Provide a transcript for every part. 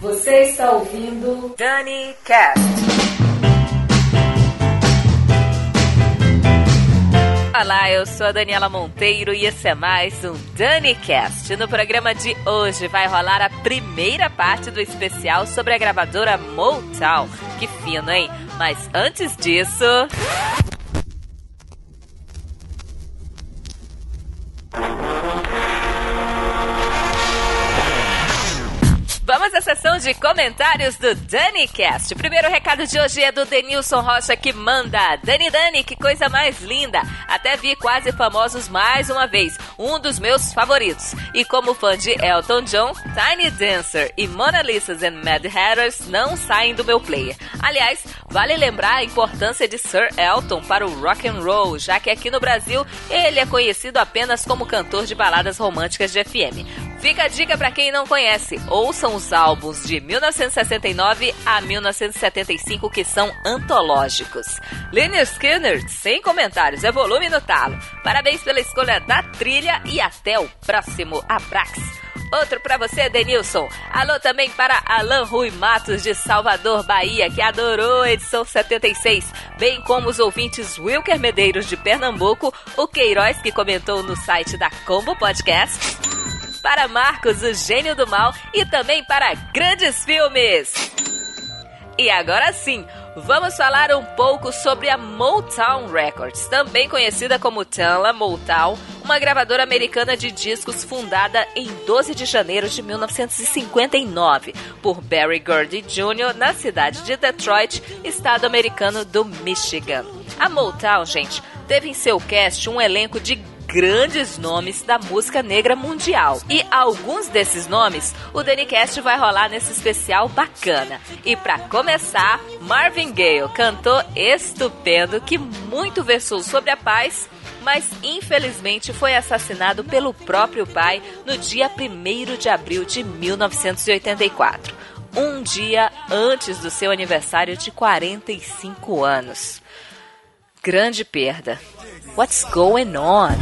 Você está ouvindo Dani Cast. Olá, eu sou a Daniela Monteiro e esse é mais um DaniCast. No programa de hoje vai rolar a primeira parte do especial sobre a gravadora Motown. Que fino, hein? Mas antes disso. Vamos à sessão de comentários do DaniCast. O primeiro recado de hoje é do Denilson Rocha que manda. Dani Dani, que coisa mais linda. Até vi quase famosos mais uma vez. Um dos meus favoritos. E como fã de Elton John, Tiny Dancer e Mona Lisa's and Mad Hatters não saem do meu player. Aliás, vale lembrar a importância de Sir Elton para o rock and roll, já que aqui no Brasil ele é conhecido apenas como cantor de baladas românticas de FM. Fica a dica para quem não conhece. Ouçam os álbuns de 1969 a 1975 que são antológicos. Lynyrd Skinner, sem comentários, é volume no talo. Parabéns pela escolha da trilha e até o próximo Abrax. Outro para você, Denilson. Alô também para Alan Rui Matos de Salvador, Bahia, que adorou a edição 76, bem como os ouvintes Wilker Medeiros de Pernambuco, o Queiroz que comentou no site da Combo Podcast para Marcos, o gênio do mal, e também para grandes filmes. E agora sim, vamos falar um pouco sobre a Motown Records, também conhecida como Tanla Motown, uma gravadora americana de discos fundada em 12 de janeiro de 1959 por Barry Gordy Jr. na cidade de Detroit, estado americano do Michigan. A Motown, gente, teve em seu cast um elenco de grandes nomes da música negra mundial. E alguns desses nomes o Danicast vai rolar nesse especial bacana. E para começar, Marvin Gaye, cantor estupendo que muito versou sobre a paz mas infelizmente foi assassinado pelo próprio pai no dia 1 de abril de 1984, um dia antes do seu aniversário de 45 anos. Grande perda. What's going on?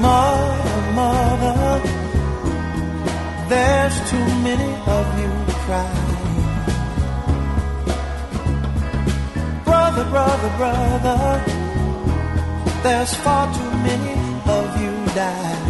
Mother, mother, there's too many of you crying. Brother, brother, brother, there's far too many of you dying.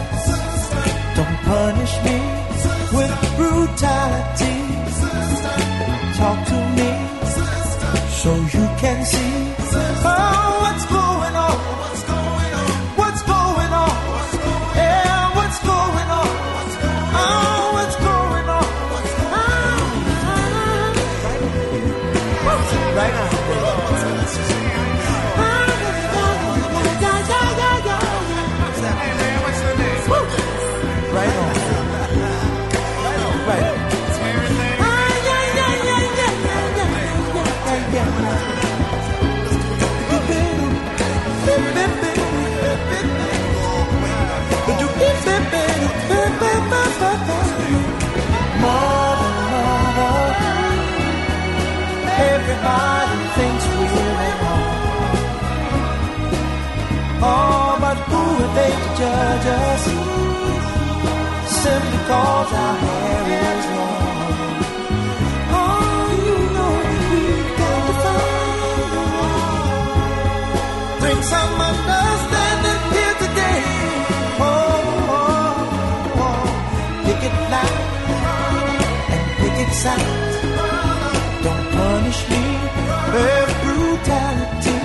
Punish me with brutality. Talk to me so you can see cause. Oh, you know we've got to find. Bring some understanding here today. Oh, oh, oh. pick it and pick it. Don't punish me with brutality.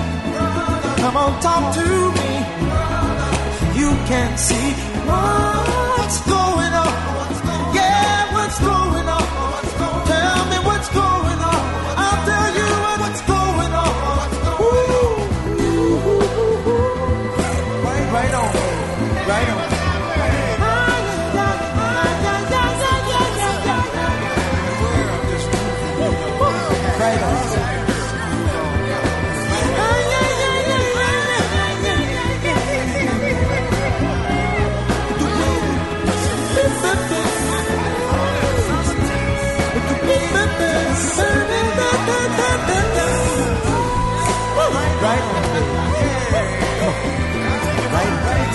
Come on, talk to me. You can see what's going on. right? Yeah. Right? Right?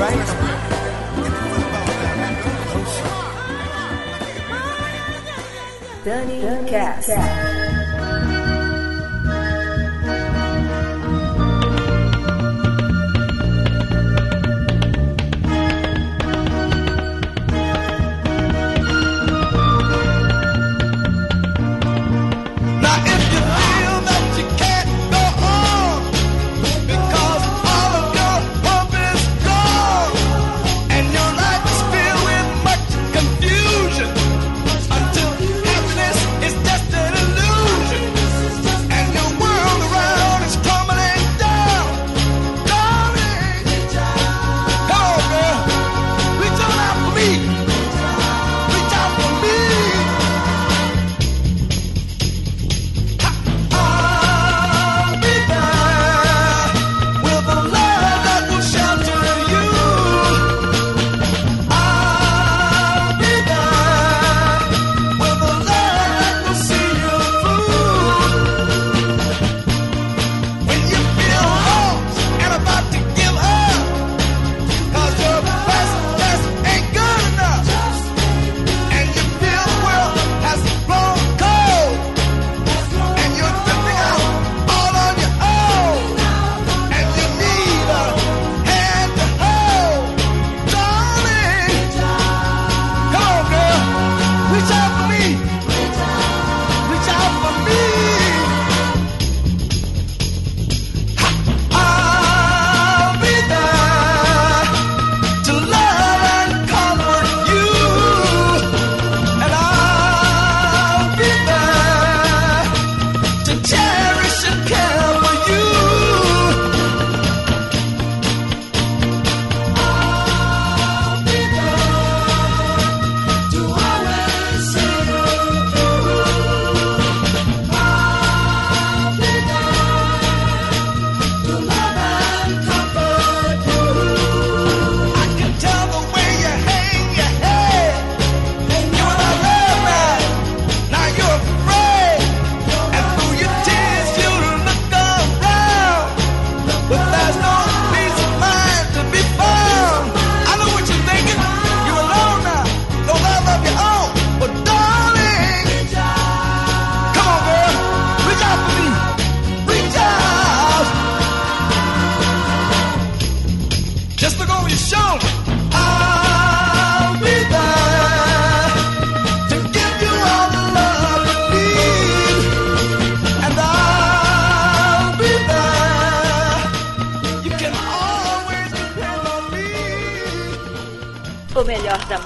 Right? Danny Cass.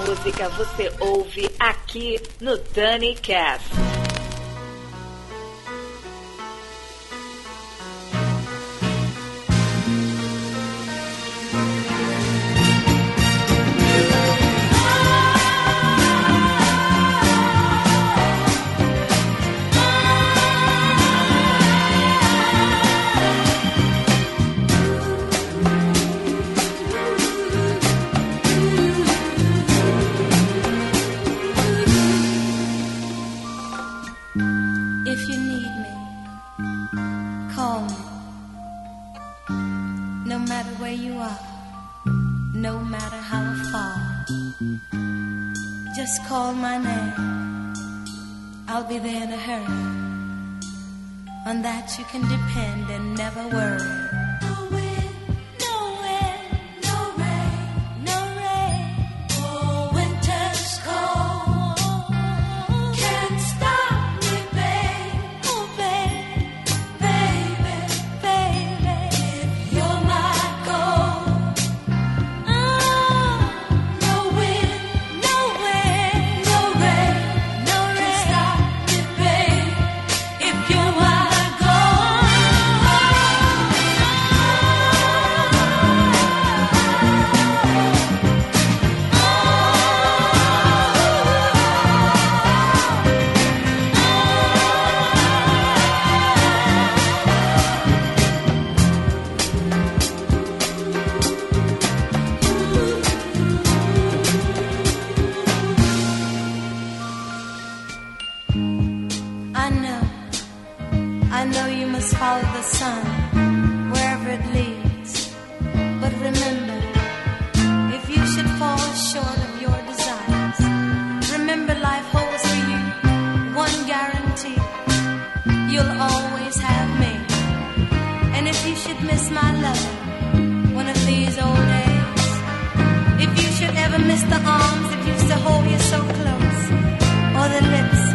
música você ouve aqui no Dani Cast. you should miss my love. One of these old days, if you should ever miss the arms that used to hold you so close, or the lips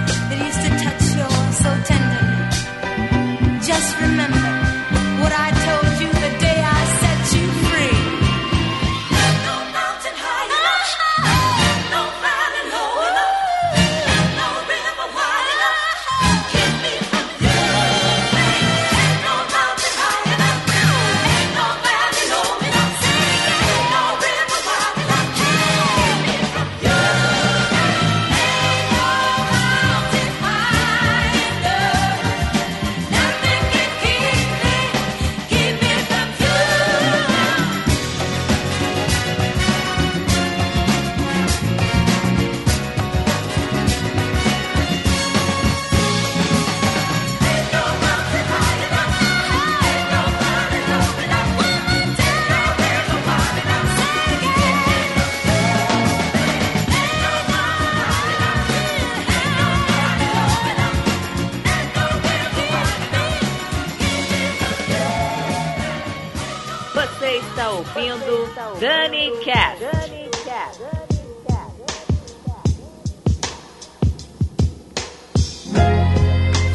está ouvindo Dani Cast.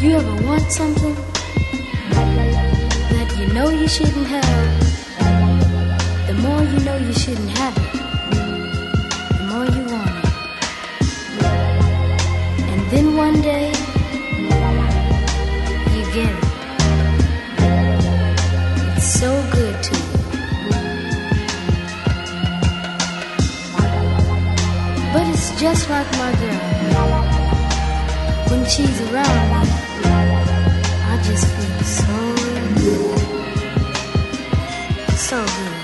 You ever want something that you know you shouldn't have? The more you know you shouldn't have it. just like my girl. When she's around me, I just feel so, so good.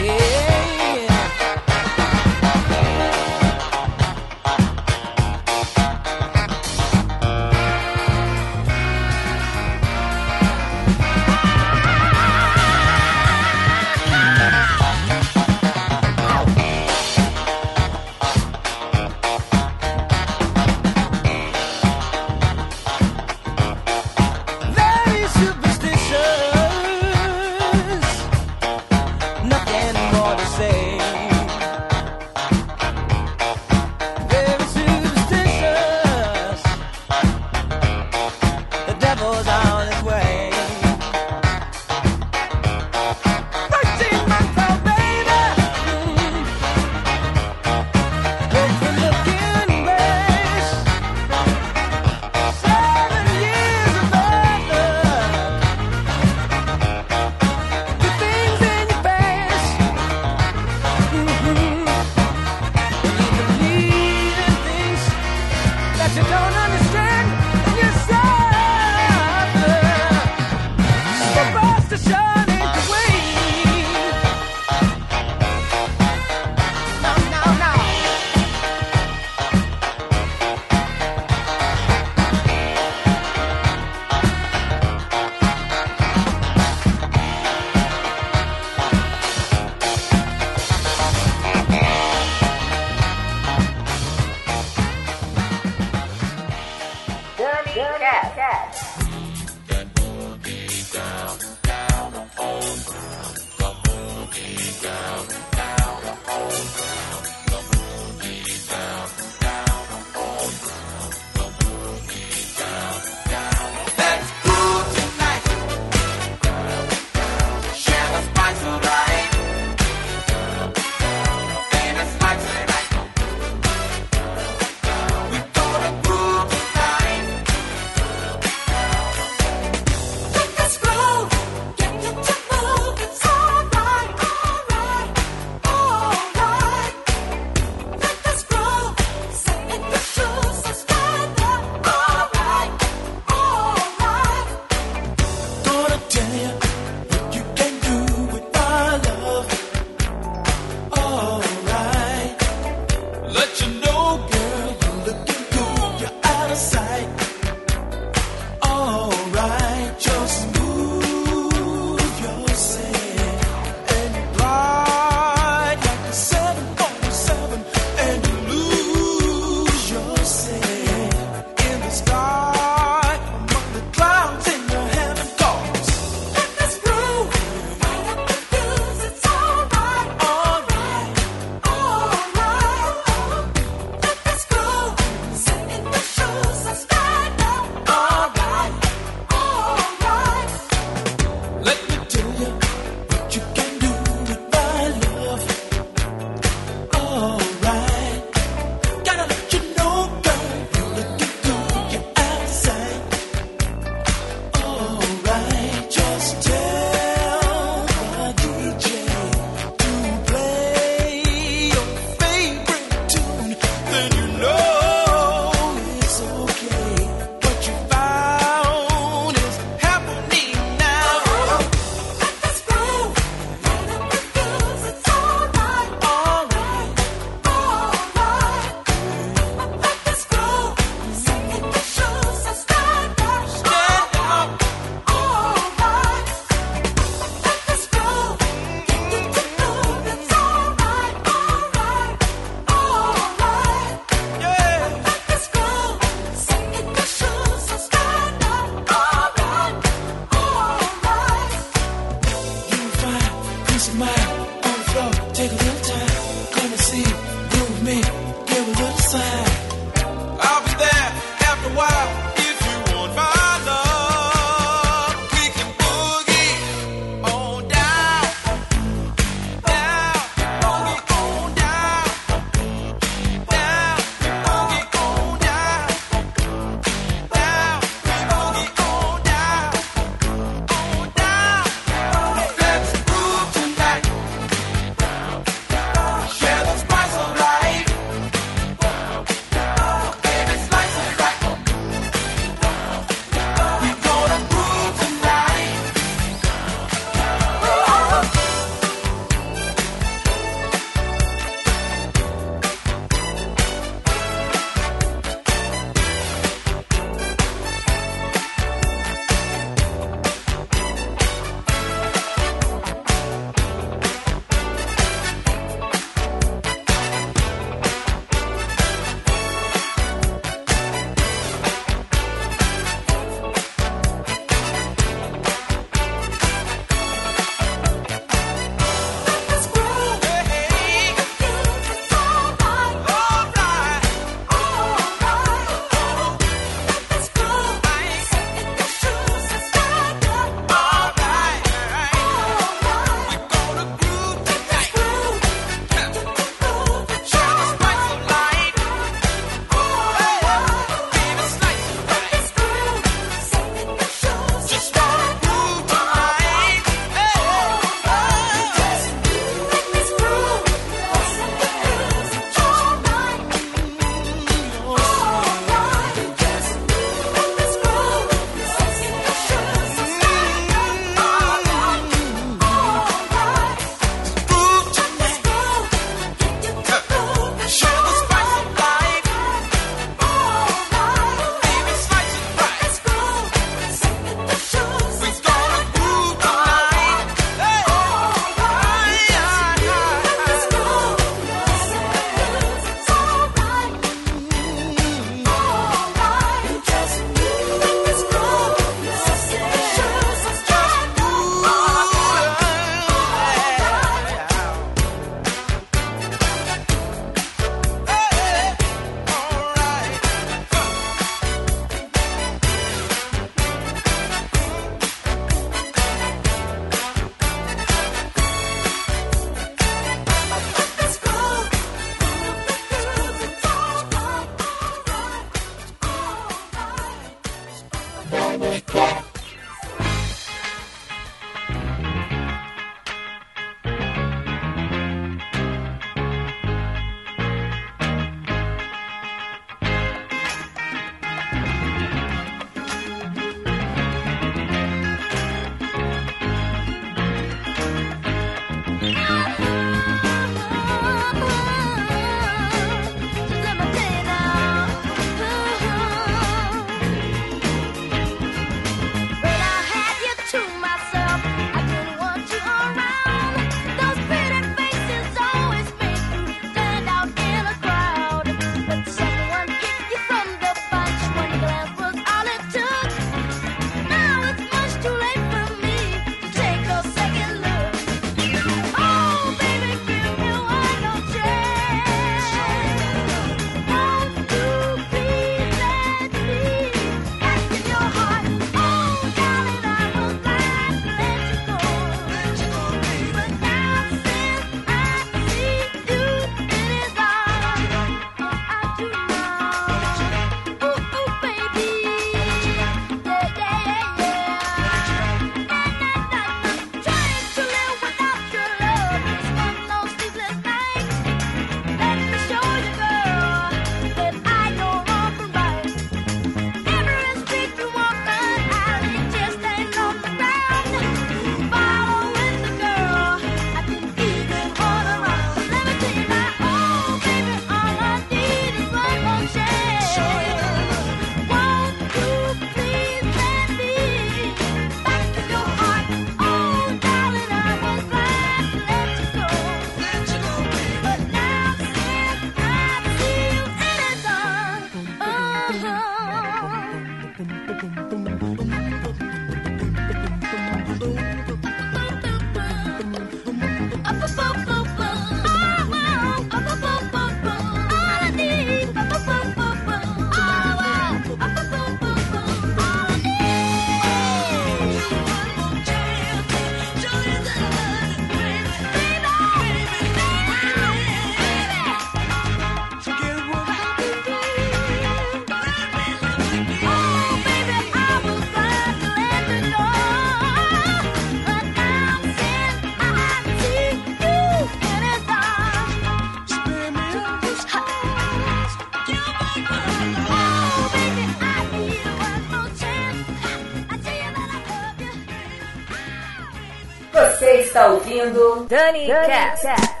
Você está ouvindo Dani, Dani Cast. Cast.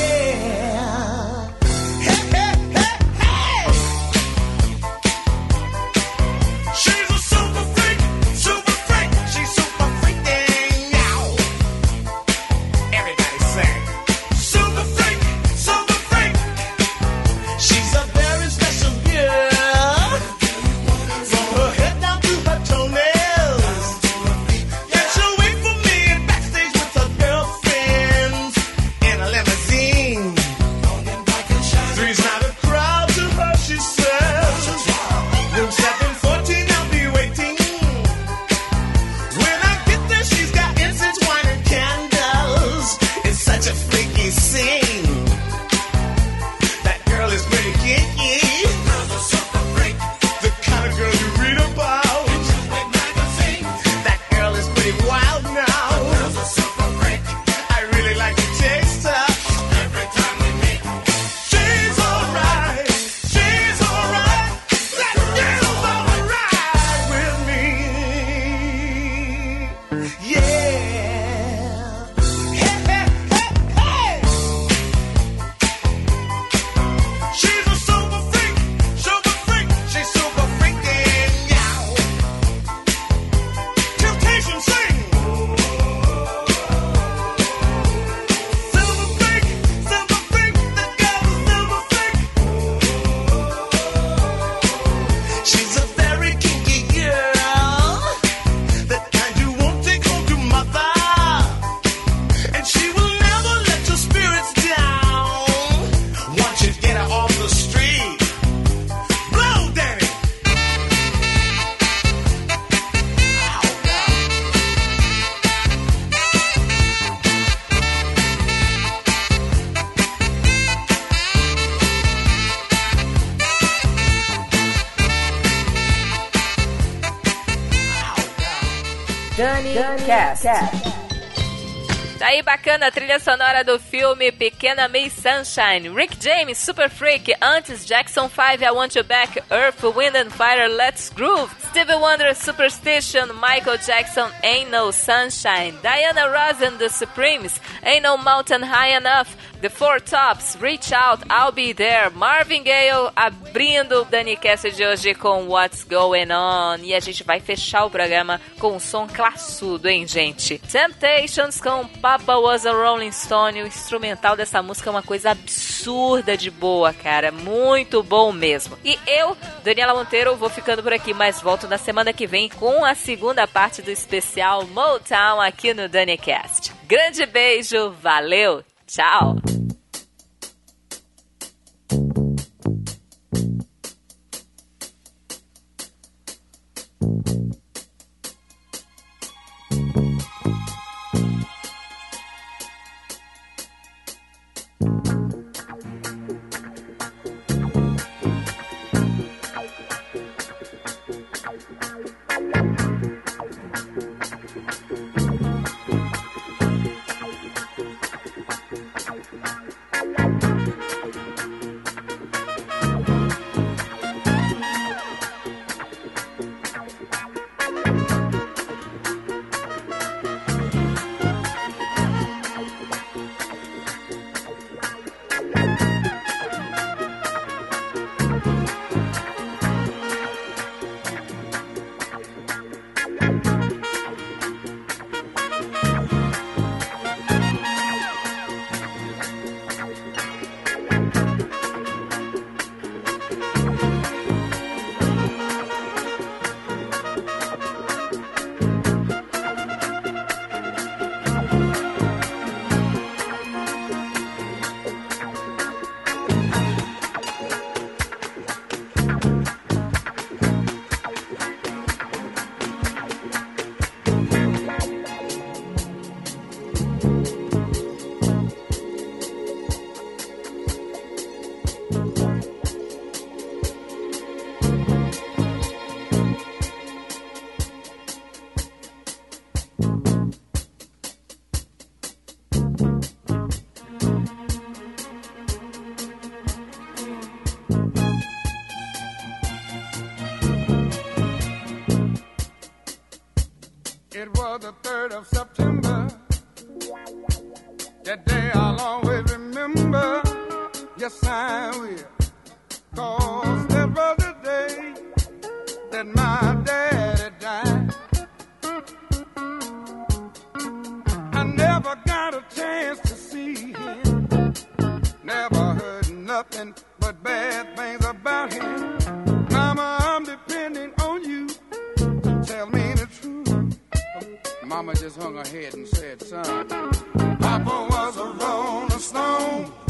ser. Aí bacana a trilha sonora do filme Pequena Miss Sunshine. Rick James, Super Freak. Antes, Jackson 5, I Want You Back. Earth, Wind and Fire, Let's Groove. Stevie Wonder, Superstition. Michael Jackson, Ain't No Sunshine. Diana Ross and the Supremes, Ain't No Mountain High Enough. The Four Tops, Reach Out, I'll Be There, Marvin Gaye abrindo o DaniCast de hoje com What's Going On. E a gente vai fechar o programa com um som classudo, hein, gente? Temptations com Papa Was a Rolling Stone. O instrumental dessa música é uma coisa absurda de boa, cara. Muito bom mesmo. E eu, Daniela Monteiro, vou ficando por aqui, mas volto na semana que vem com a segunda parte do especial Motown aqui no DaniCast. Grande beijo, valeu! Tchau! the 3rd of September. That day I'll always remember. Yes, I will. Cause there was a day that my daddy died. I never got a chance to see him. Never heard nothing but bad things just hung her head and said, son, Papa was a rolling stone.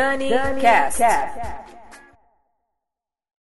Learning, Learning Cast. Cast.